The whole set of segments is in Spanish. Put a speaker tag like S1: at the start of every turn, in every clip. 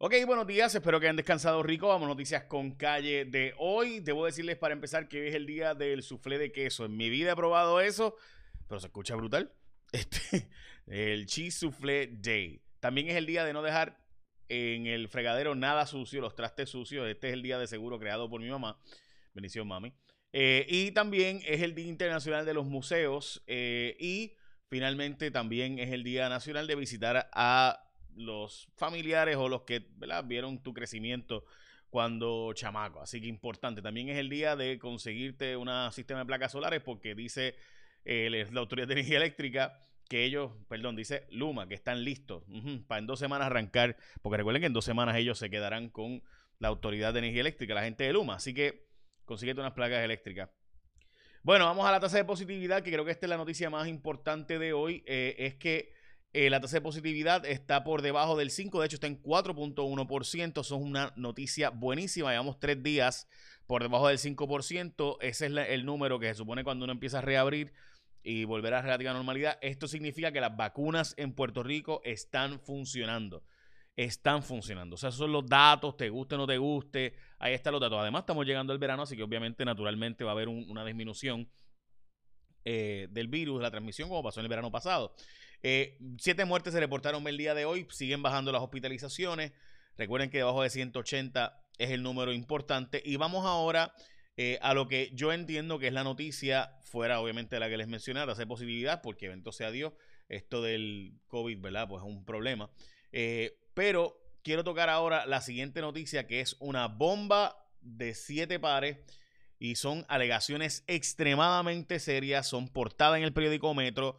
S1: Ok, buenos días, espero que hayan descansado rico. Vamos noticias con calle de hoy. Debo decirles para empezar que hoy es el día del soufflé de queso. En mi vida he probado eso, pero se escucha brutal. Este, el cheese soufflé day. También es el día de no dejar en el fregadero nada sucio, los trastes sucios. Este es el día de seguro creado por mi mamá. Bendición, mami. Eh, y también es el Día Internacional de los Museos. Eh, y finalmente también es el Día Nacional de visitar a los familiares o los que vieron tu crecimiento cuando chamaco. Así que importante. También es el día de conseguirte un sistema de placas solares porque dice eh, la Autoridad de Energía Eléctrica que ellos, perdón, dice Luma, que están listos para en dos semanas arrancar, porque recuerden que en dos semanas ellos se quedarán con la Autoridad de Energía Eléctrica, la gente de Luma. Así que consíguete unas placas eléctricas. Bueno, vamos a la tasa de positividad, que creo que esta es la noticia más importante de hoy. Eh, es que eh, la tasa de positividad está por debajo del 5, de hecho está en 4.1%. Eso es una noticia buenísima. Llevamos tres días por debajo del 5%. Ese es el número que se supone cuando uno empieza a reabrir y volver a relativa normalidad. Esto significa que las vacunas en Puerto Rico están funcionando. Están funcionando. O sea, esos son los datos, te guste o no te guste. Ahí están los datos. Además, estamos llegando al verano, así que obviamente, naturalmente, va a haber una disminución eh, del virus, la transmisión, como pasó en el verano pasado. Eh, siete muertes se reportaron el día de hoy, siguen bajando las hospitalizaciones. Recuerden que debajo de 180 es el número importante. Y vamos ahora eh, a lo que yo entiendo que es la noticia, fuera obviamente la que les mencioné, de hacer positividad, porque evento sea Dios, esto del COVID, ¿verdad? Pues es un problema. Eh, pero quiero tocar ahora la siguiente noticia, que es una bomba de siete pares y son alegaciones extremadamente serias, son portadas en el periódico Metro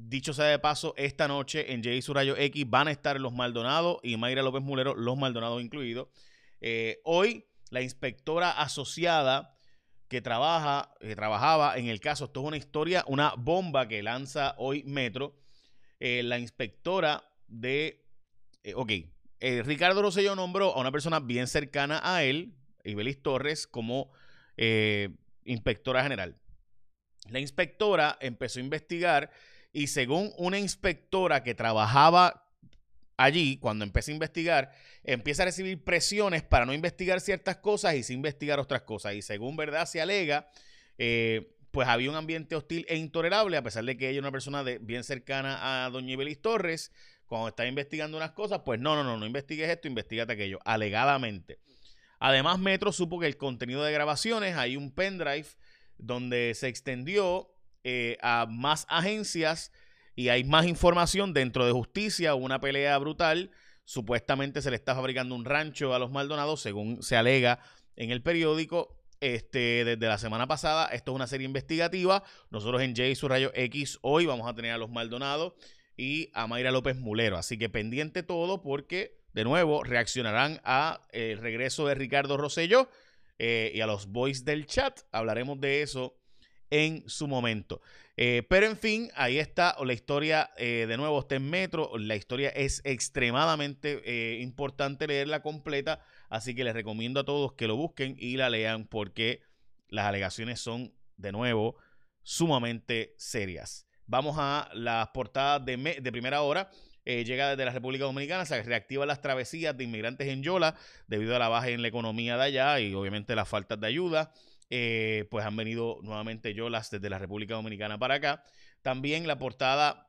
S1: Dicho sea de paso, esta noche en Jay Surayo X van a estar los Maldonados y Mayra López Mulero, los Maldonados incluidos. Eh, hoy, la inspectora asociada que trabaja, que trabajaba en el caso, esto es una historia, una bomba que lanza hoy Metro. Eh, la inspectora de. Eh, ok, Ricardo Rosselló nombró a una persona bien cercana a él, Ibelis Torres, como inspectora general. La inspectora empezó a investigar y según una inspectora que trabajaba allí, cuando empecé a investigar, empieza a recibir presiones para no investigar ciertas cosas y sí investigar otras cosas. Y según verdad se alega, eh, pues había un ambiente hostil e intolerable, a pesar de que ella es una persona bien cercana a doña Ibelis Torres, cuando está investigando unas cosas, pues no, no, no, no investigues esto, investigate aquello, alegadamente. Además, Metro supo que el contenido de grabaciones, hay un pendrive donde se extendió eh, a más agencias y hay más información dentro de justicia, una pelea brutal. Supuestamente se le está fabricando un rancho a los Maldonados, según se alega en el periódico. Este, desde la semana pasada, esto es una serie investigativa. Nosotros en J su rayo X hoy vamos a tener a los Maldonados y a Mayra López Mulero. Así que pendiente todo porque, de nuevo, reaccionarán a el regreso de Ricardo Rosello eh, y a los boys del chat. Hablaremos de eso en su momento. Eh, pero en fin, ahí está la historia, eh, de nuevo está en Metro, la historia es extremadamente eh, importante leerla completa, así que les recomiendo a todos que lo busquen y la lean porque las alegaciones son, de nuevo, sumamente serias. Vamos a las portadas de, de primera hora. llega desde la República Dominicana, se reactivan las travesías de inmigrantes en Yola debido a la baja en la economía de allá y obviamente las faltas de ayuda. Eh, pues han venido nuevamente yolas desde la República Dominicana para acá. También la portada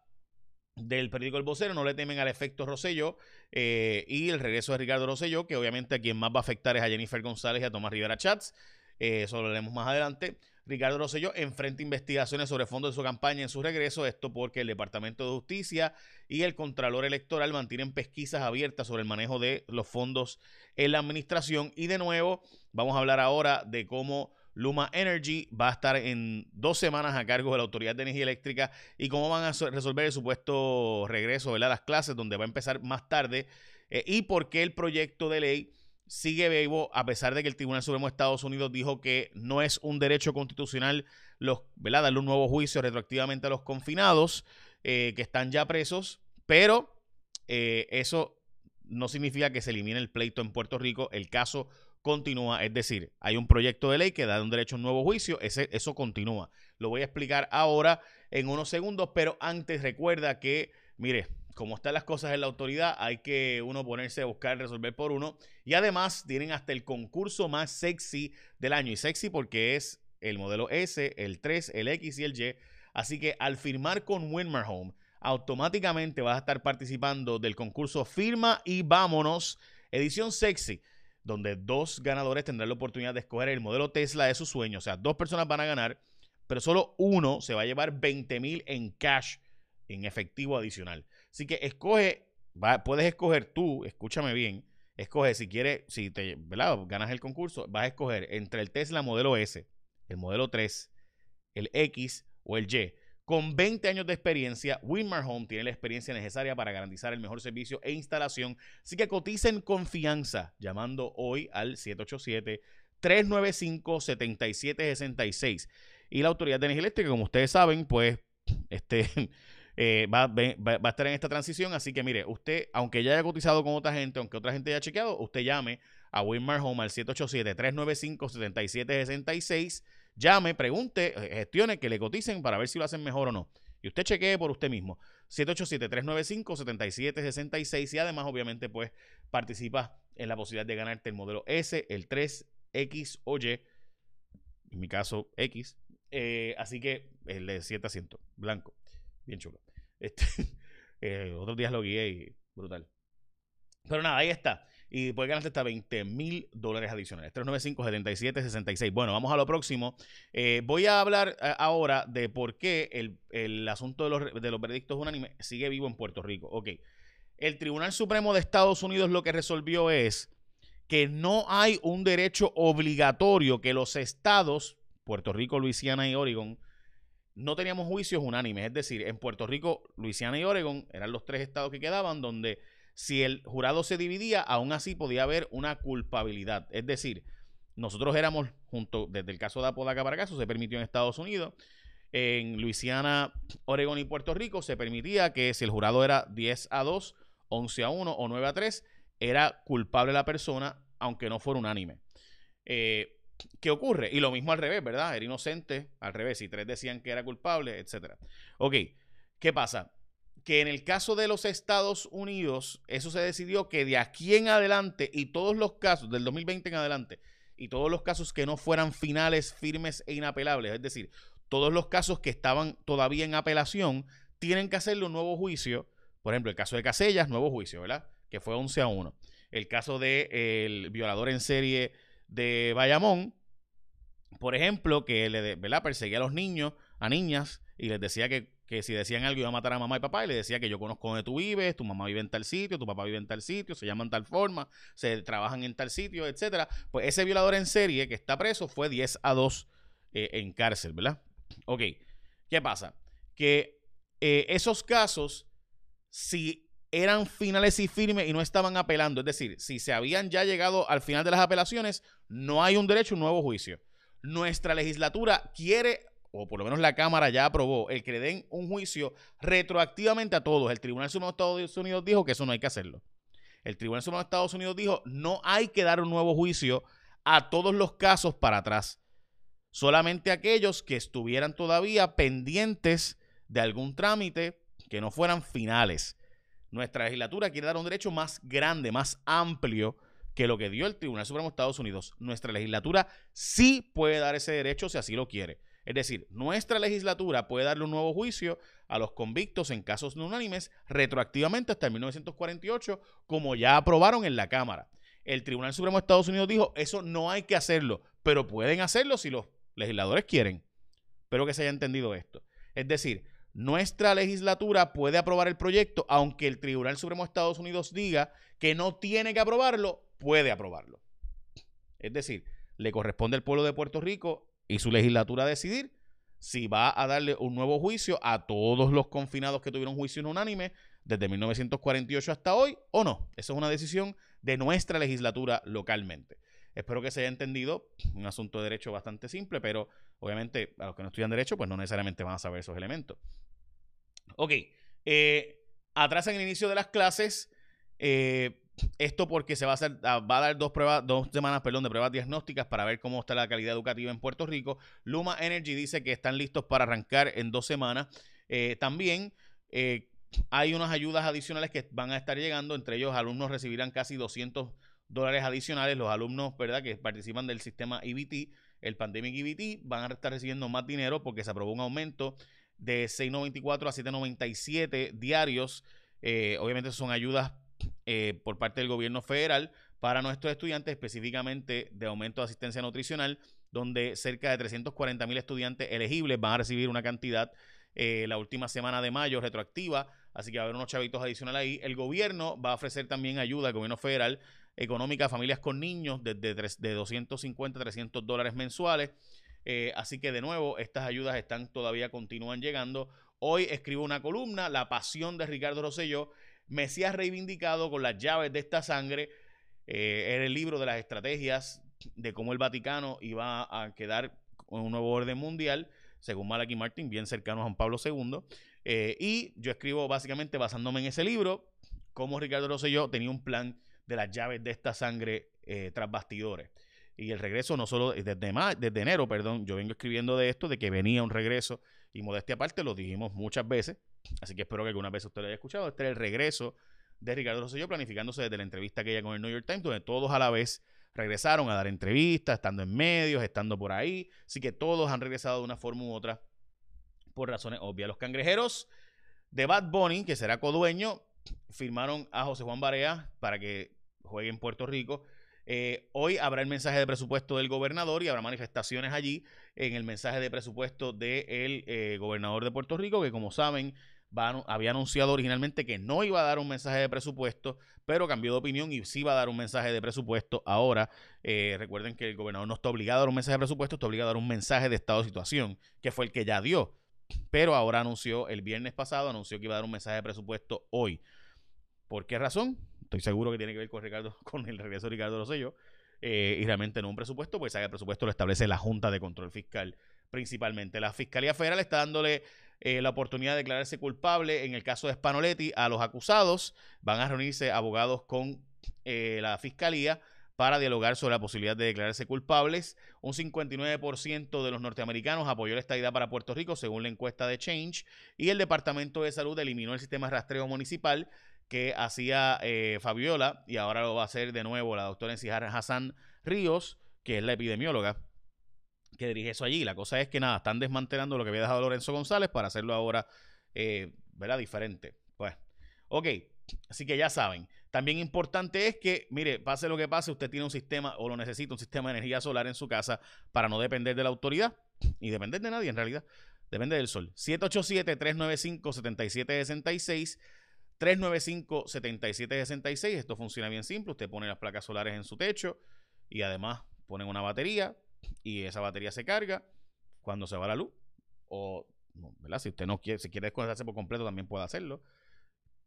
S1: del periódico El Vocero, no le temen al efecto Rosselló eh, y el regreso de Ricardo Rosselló, que obviamente a quien más va a afectar es a Jennifer González y a Tomás Rivera Chats. Eh, eso lo veremos más adelante. Ricardo Rosselló enfrenta investigaciones sobre fondos de su campaña en su regreso, esto porque el Departamento de Justicia y el Contralor Electoral mantienen pesquisas abiertas sobre el manejo de los fondos en la administración. Y de nuevo, vamos a hablar ahora de cómo Luma Energy va a estar en dos semanas a cargo de la Autoridad de Energía Eléctrica y cómo van a resolver el supuesto regreso a las clases, donde va a empezar más tarde, eh, y por qué el proyecto de ley sigue vivo a pesar de que el Tribunal Supremo de Estados Unidos dijo que no es un derecho constitucional los, darle un nuevo juicio retroactivamente a los confinados eh, que están ya presos, pero eh, eso no significa que se elimine el pleito en Puerto Rico. El caso continúa. Es decir, hay un proyecto de ley que da un derecho a un nuevo juicio, ese, eso continúa. Lo voy a explicar ahora en unos segundos, pero antes recuerda que, mire, como están las cosas en la autoridad, hay que uno ponerse a buscar resolver por uno. Y además tienen hasta el concurso más sexy del año. Y sexy porque es el modelo S, el 3, el X y el Y. Así que al firmar con Winmar Home, automáticamente vas a estar participando del concurso Firma y Vámonos, edición sexy, donde dos ganadores tendrán la oportunidad de escoger el modelo Tesla de su sueño. O sea, dos personas van a ganar, pero solo uno se va a llevar 20 mil en cash, en efectivo adicional. Así que escoge, puedes escoger tú, escúchame bien, escoge si quieres, si te ganas el concurso, vas a escoger entre el Tesla modelo S, el modelo 3, el X o el Y. Con 20 años de experiencia, Winmar Home tiene la experiencia necesaria para garantizar el mejor servicio e instalación. Así que coticen confianza llamando hoy al 787-395-7766. Y la Autoridad de Energía Eléctrica, como ustedes saben, pues este, eh, va, va, a estar en esta transición. Así que mire, usted, aunque ya haya cotizado con otra gente, aunque otra gente haya chequeado, usted llame a Winmar Home al 787-395-7766 llame, pregunte, eh, gestione, que le coticen para ver si lo hacen mejor o no. Y usted chequee por usted mismo. 787-395-7766 y además obviamente pues participa en la posibilidad de ganarte el modelo S, el 3, X o Y. En mi caso, X. Eh, así que el de 7 asientos, blanco. Bien chulo. Este, eh, otros días lo guié y brutal. Pero nada, ahí está y puede ganarte hasta 20 mil dólares adicionales. 395-7766. Bueno, vamos a lo próximo. Eh, voy a hablar eh, ahora de por qué el, asunto de los, de los veredictos unánimes sigue vivo en Puerto Rico. Ok. El Tribunal Supremo de Estados Unidos lo que resolvió es que no hay un derecho obligatorio que los estados, Puerto Rico, Luisiana y Oregon, no teníamos juicios unánimes. Es decir, en Puerto Rico, Luisiana y Oregon eran los tres estados que quedaban donde si el jurado se dividía, aún así podía haber una culpabilidad. Es decir, nosotros éramos, junto, desde el caso de Apodaca para caso, se permitió en Estados Unidos, en Luisiana, Oregón y Puerto Rico, se permitía que si el jurado era 10 a 2, 11 a 1 o 9 a 3, era culpable la persona, aunque no fuera unánime. Eh, ¿Qué ocurre? Y lo mismo al revés, ¿verdad? Era inocente, al revés, si tres decían que era culpable, etc. Ok, ¿qué pasa? Que en el caso de los Estados Unidos, eso se decidió que de aquí en adelante y todos los casos, del 2020 en adelante, y todos los casos que no fueran finales, firmes e inapelables, es decir, todos los casos que estaban todavía en apelación, tienen que hacerle un nuevo juicio. Por ejemplo, el caso de Casellas, nuevo juicio, ¿verdad? Que fue 11 a 1. El caso del el violador en serie de Bayamón, por ejemplo, que le ¿verdad? perseguía a los niños, a niñas, y les decía que que si decían algo iba a matar a mamá y papá y le decía que yo conozco donde tú vives, tu mamá vive en tal sitio, tu papá vive en tal sitio, se llaman tal forma, se trabajan en tal sitio, etcétera. Pues ese violador en serie que está preso fue 10 a 2 eh, en cárcel, ¿verdad? Ok, ¿qué pasa? Que eh, esos casos, si eran finales y firmes y no estaban apelando, es decir, si se habían ya llegado al final de las apelaciones, no hay un derecho a un nuevo juicio. Nuestra legislatura quiere o por lo menos la Cámara ya aprobó, el que le den un juicio retroactivamente a todos. El Tribunal Supremo de Estados Unidos dijo que eso no hay que hacerlo. El Tribunal Supremo de Estados Unidos dijo, no hay que dar un nuevo juicio a todos los casos para atrás. Solamente aquellos que estuvieran todavía pendientes de algún trámite que no fueran finales. Nuestra legislatura quiere dar un derecho más grande, más amplio que lo que dio el Tribunal Supremo de Estados Unidos. Nuestra legislatura sí puede dar ese derecho si así lo quiere. Es decir, nuestra legislatura puede darle un nuevo juicio a los convictos en casos no unánimes retroactivamente hasta 1948, como ya aprobaron en la Cámara. El Tribunal Supremo de Estados Unidos dijo, eso no hay que hacerlo, pero pueden hacerlo si los legisladores quieren. Espero que se haya entendido esto. Es decir, nuestra legislatura puede aprobar el proyecto, aunque el Tribunal Supremo de Estados Unidos diga que no tiene que aprobarlo, puede aprobarlo. Es decir, le corresponde al pueblo de Puerto Rico y su legislatura decidir si va a darle un nuevo juicio a todos los confinados que tuvieron juicio unánime desde 1948 hasta hoy o no. Esa es una decisión de nuestra legislatura localmente. Espero que se haya entendido, un asunto de derecho bastante simple, pero obviamente a los que no estudian derecho, pues no necesariamente van a saber esos elementos. Ok, eh, atrás en el inicio de las clases, eh, esto porque se va a hacer, ah, va a dar dos pruebas, dos semanas, perdón, de pruebas diagnósticas para ver cómo está la calidad educativa en Puerto Rico. Luma Energy dice que están listos para arrancar en dos semanas. Eh, también, eh, hay unas ayudas adicionales que van a estar llegando, entre ellos alumnos recibirán casi 200 dólares adicionales, los alumnos, ¿verdad?, que participan del sistema EBT, el Pandemic EBT, van a estar recibiendo más dinero porque se aprobó un aumento de 6.94 a 7.97 diarios. Eh, obviamente son ayudas eh, por parte del gobierno federal para nuestros estudiantes, específicamente de aumento de asistencia nutricional, donde cerca de 340 mil estudiantes elegibles van a recibir una cantidad eh, la última semana de mayo retroactiva, así que va a haber unos chavitos adicionales ahí. El gobierno va a ofrecer también ayuda, al gobierno federal, económica a familias con niños desde de 250 a 300 dólares mensuales. Eh, así que de nuevo, estas ayudas están todavía continúan llegando. Hoy escribo una columna, La pasión de Ricardo Rosselló, Mesías reivindicado con las llaves de esta sangre. Eh, era el libro de las estrategias de cómo el Vaticano iba a quedar con un nuevo orden mundial, según Malachi Martin, bien cercano a Juan Pablo II. Eh, y yo escribo básicamente basándome en ese libro, cómo Ricardo Rosselló tenía un plan de las llaves de esta sangre eh, tras bastidores. Y el regreso no solo desde, desde enero, perdón, yo vengo escribiendo de esto, de que venía un regreso y modestia aparte, lo dijimos muchas veces, así que espero que alguna vez usted lo haya escuchado, este es el regreso de Ricardo Rosselló planificándose desde la entrevista que ella con el New York Times, donde todos a la vez regresaron a dar entrevistas, estando en medios, estando por ahí, así que todos han regresado de una forma u otra por razones obvias. Los cangrejeros de Bad Bunny, que será codueño, firmaron a José Juan Barea para que juegue en Puerto Rico. Eh, hoy habrá el mensaje de presupuesto del gobernador y habrá manifestaciones allí en el mensaje de presupuesto del eh, gobernador de Puerto Rico, que como saben, había anunciado originalmente que no iba a dar un mensaje de presupuesto, pero cambió de opinión y sí va a dar un mensaje de presupuesto ahora. Eh, recuerden que el gobernador no está obligado a dar un mensaje de presupuesto, está obligado a dar un mensaje de estado de situación, que fue el que ya dio. Pero ahora anunció, el viernes pasado, anunció que iba a dar un mensaje de presupuesto hoy. ¿Por qué razón? Estoy seguro que tiene que ver con Ricardo, con el regreso de Ricardo Rosselló. Eh, y realmente no un presupuesto, pues el presupuesto lo establece la Junta de Control Fiscal principalmente. La Fiscalía Federal está dándole eh, la oportunidad de declararse culpable en el caso de Spanoletti a los acusados. Van a reunirse abogados con eh, la Fiscalía para dialogar sobre la posibilidad de declararse culpables. Un 59% de los norteamericanos apoyó esta idea para Puerto Rico, según la encuesta de Change, y el Departamento de Salud eliminó el sistema de rastreo municipal que hacía eh, Fabiola y ahora lo va a hacer de nuevo la doctora Encijar Hassan Ríos, que es la epidemióloga que dirige eso allí. La cosa es que nada, están desmantelando lo que había dejado Lorenzo González para hacerlo ahora, eh, ¿verdad? Diferente. Pues, ok, así que ya saben. También importante es que, mire, pase lo que pase, usted tiene un sistema o lo necesita, un sistema de energía solar en su casa para no depender de la autoridad y depender de nadie en realidad. Depende del sol. 787-395-7766. 395-7766. Esto funciona bien simple. Usted pone las placas solares en su techo y además pone una batería y esa batería se carga cuando se va la luz. O. Si usted no quiere, si quiere desconectarse por completo, también puede hacerlo.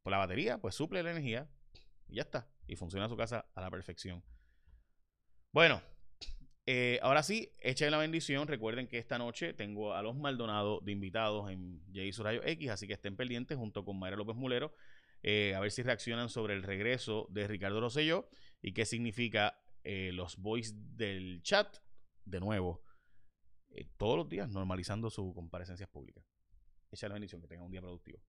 S1: Por la batería, pues suple la energía y ya está. Y funciona su casa a la perfección. Bueno, eh, ahora sí, echen la bendición. Recuerden que esta noche tengo a los Maldonado de invitados en Jay Surayo X, así que estén pendientes junto con Mayra López Mulero eh, a ver si reaccionan sobre el regreso de Ricardo Rosselló y qué significa eh, los voice del chat de nuevo eh, todos los días normalizando sus comparecencias públicas. Echa la bendición, que tengan un día productivo.